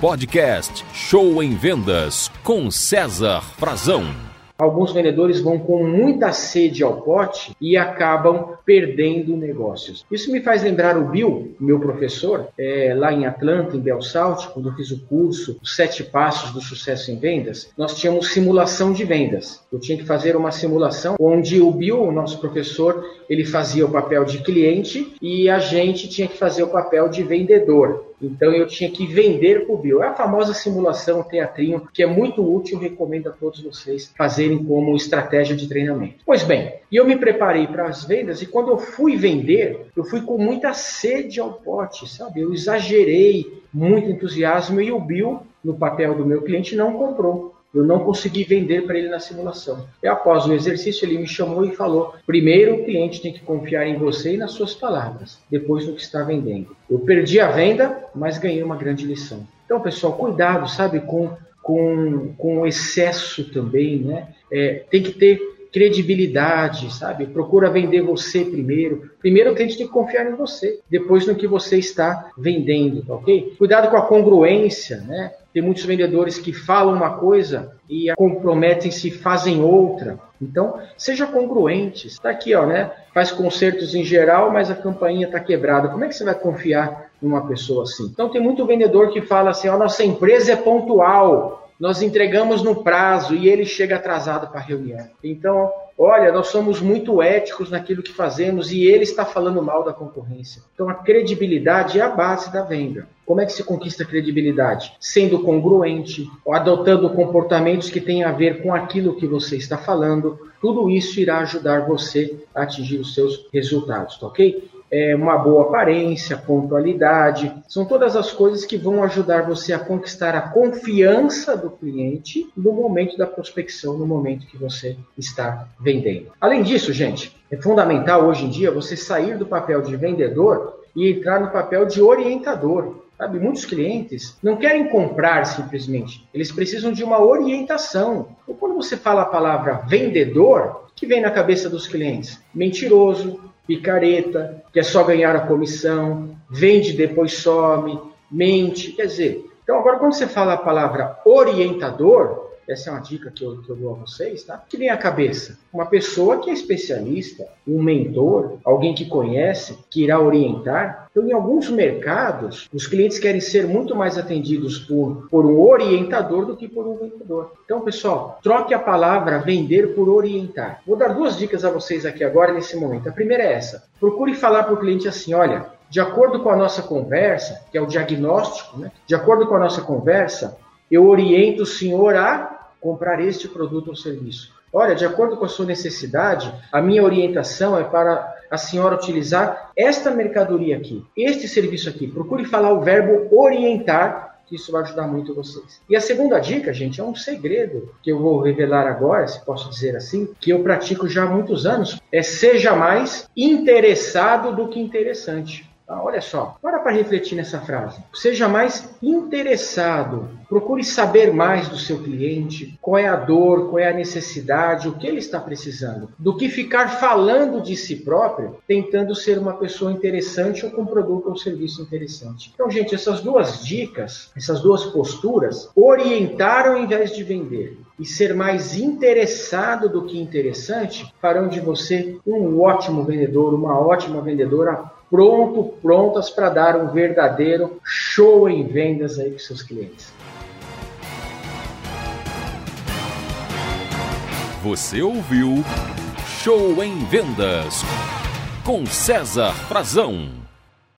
Podcast Show em Vendas com César Frazão. Alguns vendedores vão com muita sede ao pote e acabam perdendo negócios. Isso me faz lembrar o Bill, meu professor, é, lá em Atlanta, em Bell quando eu fiz o curso Os Sete Passos do Sucesso em Vendas, nós tínhamos simulação de vendas. Eu tinha que fazer uma simulação onde o Bill, o nosso professor, ele fazia o papel de cliente e a gente tinha que fazer o papel de vendedor. Então eu tinha que vender o Bill. É a famosa simulação teatrinho que é muito útil, recomendo a todos vocês fazerem como estratégia de treinamento. Pois bem, e eu me preparei para as vendas e quando eu fui vender, eu fui com muita sede ao pote, sabe? Eu exagerei, muito entusiasmo e o Bill, no papel do meu cliente, não comprou. Eu não consegui vender para ele na simulação. E após o exercício, ele me chamou e falou: primeiro o cliente tem que confiar em você e nas suas palavras, depois no que está vendendo. Eu perdi a venda, mas ganhei uma grande lição. Então, pessoal, cuidado, sabe, com, com, com excesso também, né? É, tem que ter credibilidade, sabe? Procura vender você primeiro. Primeiro o cliente tem que confiar em você, depois no que você está vendendo, tá ok? Cuidado com a congruência, né? Tem muitos vendedores que falam uma coisa e comprometem-se fazem outra. Então, seja congruente. Está aqui, ó, né? Faz concertos em geral, mas a campainha está quebrada. Como é que você vai confiar numa pessoa assim? Então, tem muito vendedor que fala assim: ó, nossa empresa é pontual nós entregamos no prazo e ele chega atrasado para a reunião. Então, olha, nós somos muito éticos naquilo que fazemos e ele está falando mal da concorrência. Então, a credibilidade é a base da venda. Como é que se conquista credibilidade? Sendo congruente, adotando comportamentos que têm a ver com aquilo que você está falando. Tudo isso irá ajudar você a atingir os seus resultados, tá ok? É, uma boa aparência, pontualidade, são todas as coisas que vão ajudar você a conquistar a confiança do cliente no momento da prospecção, no momento que você está vendendo. Além disso, gente, é fundamental hoje em dia você sair do papel de vendedor e entrar no papel de orientador. Sabe, muitos clientes não querem comprar simplesmente, eles precisam de uma orientação. Ou quando você fala a palavra vendedor, o que vem na cabeça dos clientes? Mentiroso, picareta, quer só ganhar a comissão, vende depois some, mente. Quer dizer, então agora quando você fala a palavra orientador, essa é uma dica que eu, que eu dou a vocês, tá? Que vem à cabeça. Uma pessoa que é especialista, um mentor, alguém que conhece, que irá orientar. Então, em alguns mercados, os clientes querem ser muito mais atendidos por, por um orientador do que por um vendedor. Então, pessoal, troque a palavra vender por orientar. Vou dar duas dicas a vocês aqui agora, nesse momento. A primeira é essa. Procure falar para o cliente assim, olha, de acordo com a nossa conversa, que é o diagnóstico, né? de acordo com a nossa conversa, eu oriento o senhor a comprar este produto ou serviço. Olha, de acordo com a sua necessidade, a minha orientação é para a senhora utilizar esta mercadoria aqui, este serviço aqui. Procure falar o verbo orientar, que isso vai ajudar muito vocês. E a segunda dica, gente, é um segredo que eu vou revelar agora, se posso dizer assim, que eu pratico já há muitos anos, é seja mais interessado do que interessante. Ah, olha só, para para refletir nessa frase. Seja mais interessado. Procure saber mais do seu cliente, qual é a dor, qual é a necessidade, o que ele está precisando, do que ficar falando de si próprio, tentando ser uma pessoa interessante ou com um produto ou serviço interessante. Então, gente, essas duas dicas, essas duas posturas, orientar ao invés de vender e ser mais interessado do que interessante farão de você um ótimo vendedor, uma ótima vendedora pronto, prontas para dar um verdadeiro show em vendas aí para seus clientes. Você ouviu Show em Vendas com César Frazão.